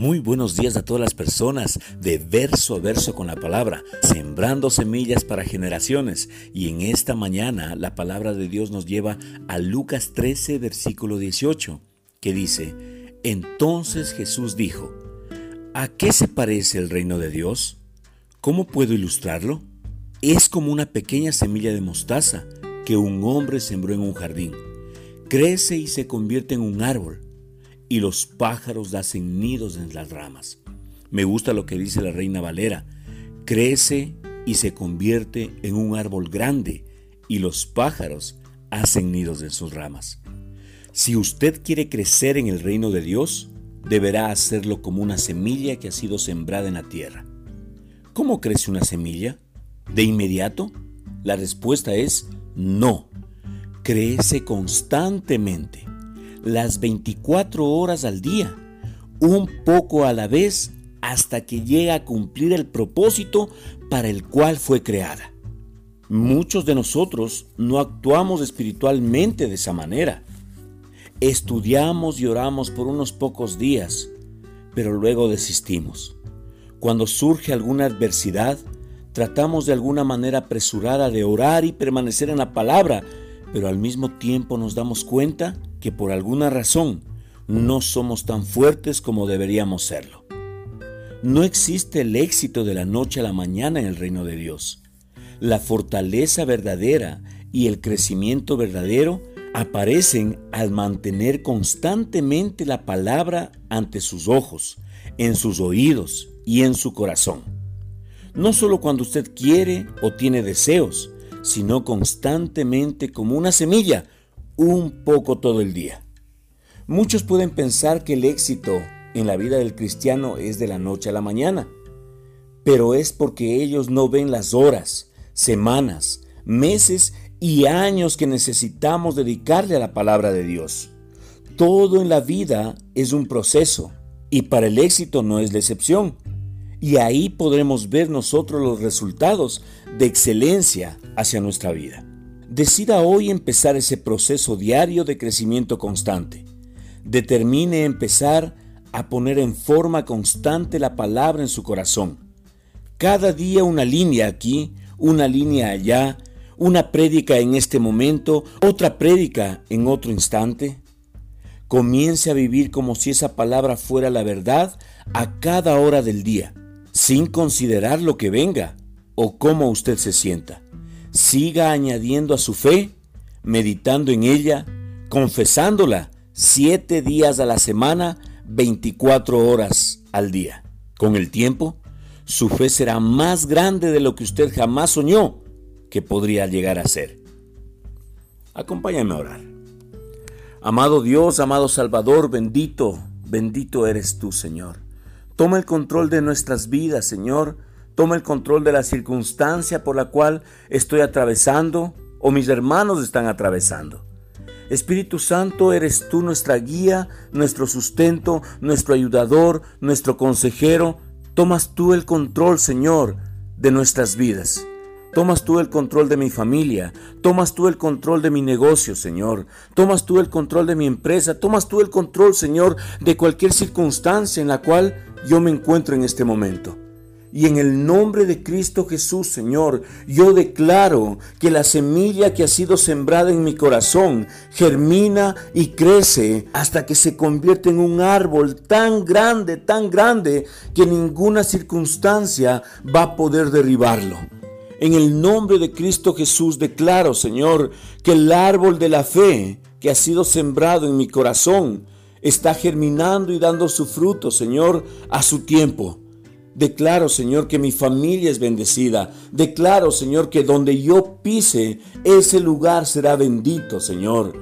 Muy buenos días a todas las personas de verso a verso con la palabra, sembrando semillas para generaciones. Y en esta mañana la palabra de Dios nos lleva a Lucas 13, versículo 18, que dice, Entonces Jesús dijo, ¿a qué se parece el reino de Dios? ¿Cómo puedo ilustrarlo? Es como una pequeña semilla de mostaza que un hombre sembró en un jardín. Crece y se convierte en un árbol y los pájaros hacen nidos en las ramas. Me gusta lo que dice la reina Valera. Crece y se convierte en un árbol grande y los pájaros hacen nidos en sus ramas. Si usted quiere crecer en el reino de Dios, deberá hacerlo como una semilla que ha sido sembrada en la tierra. ¿Cómo crece una semilla? ¿De inmediato? La respuesta es no. Crece constantemente las 24 horas al día, un poco a la vez hasta que llega a cumplir el propósito para el cual fue creada. Muchos de nosotros no actuamos espiritualmente de esa manera. Estudiamos y oramos por unos pocos días, pero luego desistimos. Cuando surge alguna adversidad, tratamos de alguna manera apresurada de orar y permanecer en la palabra, pero al mismo tiempo nos damos cuenta que por alguna razón no somos tan fuertes como deberíamos serlo. No existe el éxito de la noche a la mañana en el reino de Dios. La fortaleza verdadera y el crecimiento verdadero aparecen al mantener constantemente la palabra ante sus ojos, en sus oídos y en su corazón. No solo cuando usted quiere o tiene deseos, sino constantemente como una semilla un poco todo el día. Muchos pueden pensar que el éxito en la vida del cristiano es de la noche a la mañana, pero es porque ellos no ven las horas, semanas, meses y años que necesitamos dedicarle a la palabra de Dios. Todo en la vida es un proceso y para el éxito no es la excepción. Y ahí podremos ver nosotros los resultados de excelencia hacia nuestra vida. Decida hoy empezar ese proceso diario de crecimiento constante. Determine empezar a poner en forma constante la palabra en su corazón. Cada día una línea aquí, una línea allá, una prédica en este momento, otra prédica en otro instante. Comience a vivir como si esa palabra fuera la verdad a cada hora del día, sin considerar lo que venga o cómo usted se sienta siga añadiendo a su fe, meditando en ella, confesándola siete días a la semana, 24 horas al día. Con el tiempo, su fe será más grande de lo que usted jamás soñó que podría llegar a ser. Acompáñame a orar. Amado Dios, amado Salvador, bendito, bendito eres tú, Señor. Toma el control de nuestras vidas, Señor Toma el control de la circunstancia por la cual estoy atravesando o mis hermanos están atravesando. Espíritu Santo, eres tú nuestra guía, nuestro sustento, nuestro ayudador, nuestro consejero. Tomas tú el control, Señor, de nuestras vidas. Tomas tú el control de mi familia, tomas tú el control de mi negocio, Señor. Tomas tú el control de mi empresa, tomas tú el control, Señor, de cualquier circunstancia en la cual yo me encuentro en este momento. Y en el nombre de Cristo Jesús, Señor, yo declaro que la semilla que ha sido sembrada en mi corazón germina y crece hasta que se convierte en un árbol tan grande, tan grande, que ninguna circunstancia va a poder derribarlo. En el nombre de Cristo Jesús declaro, Señor, que el árbol de la fe que ha sido sembrado en mi corazón está germinando y dando su fruto, Señor, a su tiempo. Declaro, Señor, que mi familia es bendecida. Declaro, Señor, que donde yo pise, ese lugar será bendito, Señor.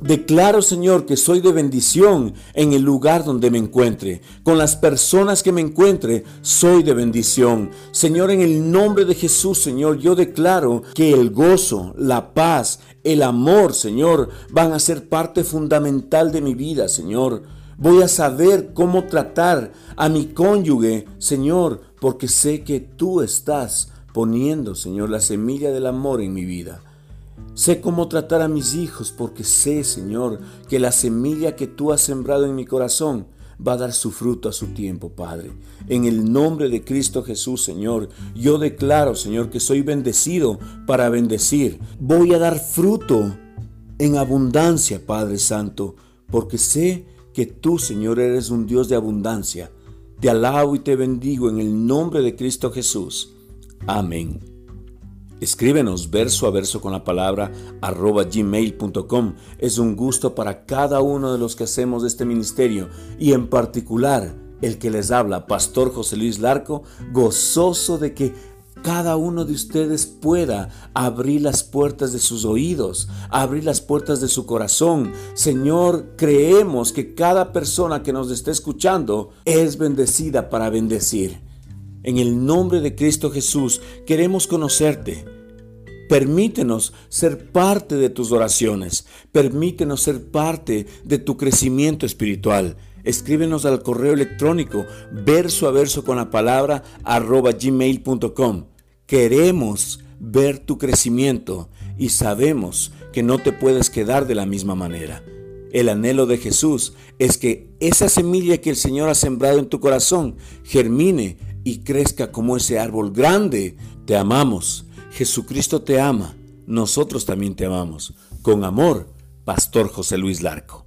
Declaro, Señor, que soy de bendición en el lugar donde me encuentre. Con las personas que me encuentre, soy de bendición. Señor, en el nombre de Jesús, Señor, yo declaro que el gozo, la paz, el amor, Señor, van a ser parte fundamental de mi vida, Señor. Voy a saber cómo tratar a mi cónyuge, Señor, porque sé que tú estás poniendo, Señor, la semilla del amor en mi vida. Sé cómo tratar a mis hijos porque sé, Señor, que la semilla que tú has sembrado en mi corazón va a dar su fruto a su tiempo, Padre. En el nombre de Cristo Jesús, Señor, yo declaro, Señor, que soy bendecido para bendecir. Voy a dar fruto en abundancia, Padre Santo, porque sé que tú, Señor, eres un Dios de abundancia. Te alabo y te bendigo en el nombre de Cristo Jesús. Amén. Escríbenos verso a verso con la palabra arroba gmail.com. Es un gusto para cada uno de los que hacemos este ministerio y en particular el que les habla, Pastor José Luis Larco, gozoso de que cada uno de ustedes pueda abrir las puertas de sus oídos, abrir las puertas de su corazón. Señor, creemos que cada persona que nos esté escuchando es bendecida para bendecir. En el nombre de Cristo Jesús queremos conocerte. Permítenos ser parte de tus oraciones. Permítenos ser parte de tu crecimiento espiritual. Escríbenos al correo electrónico verso a verso con la palabra arroba gmail.com. Queremos ver tu crecimiento y sabemos que no te puedes quedar de la misma manera. El anhelo de Jesús es que esa semilla que el Señor ha sembrado en tu corazón germine y crezca como ese árbol grande. Te amamos. Jesucristo te ama. Nosotros también te amamos. Con amor, Pastor José Luis Larco.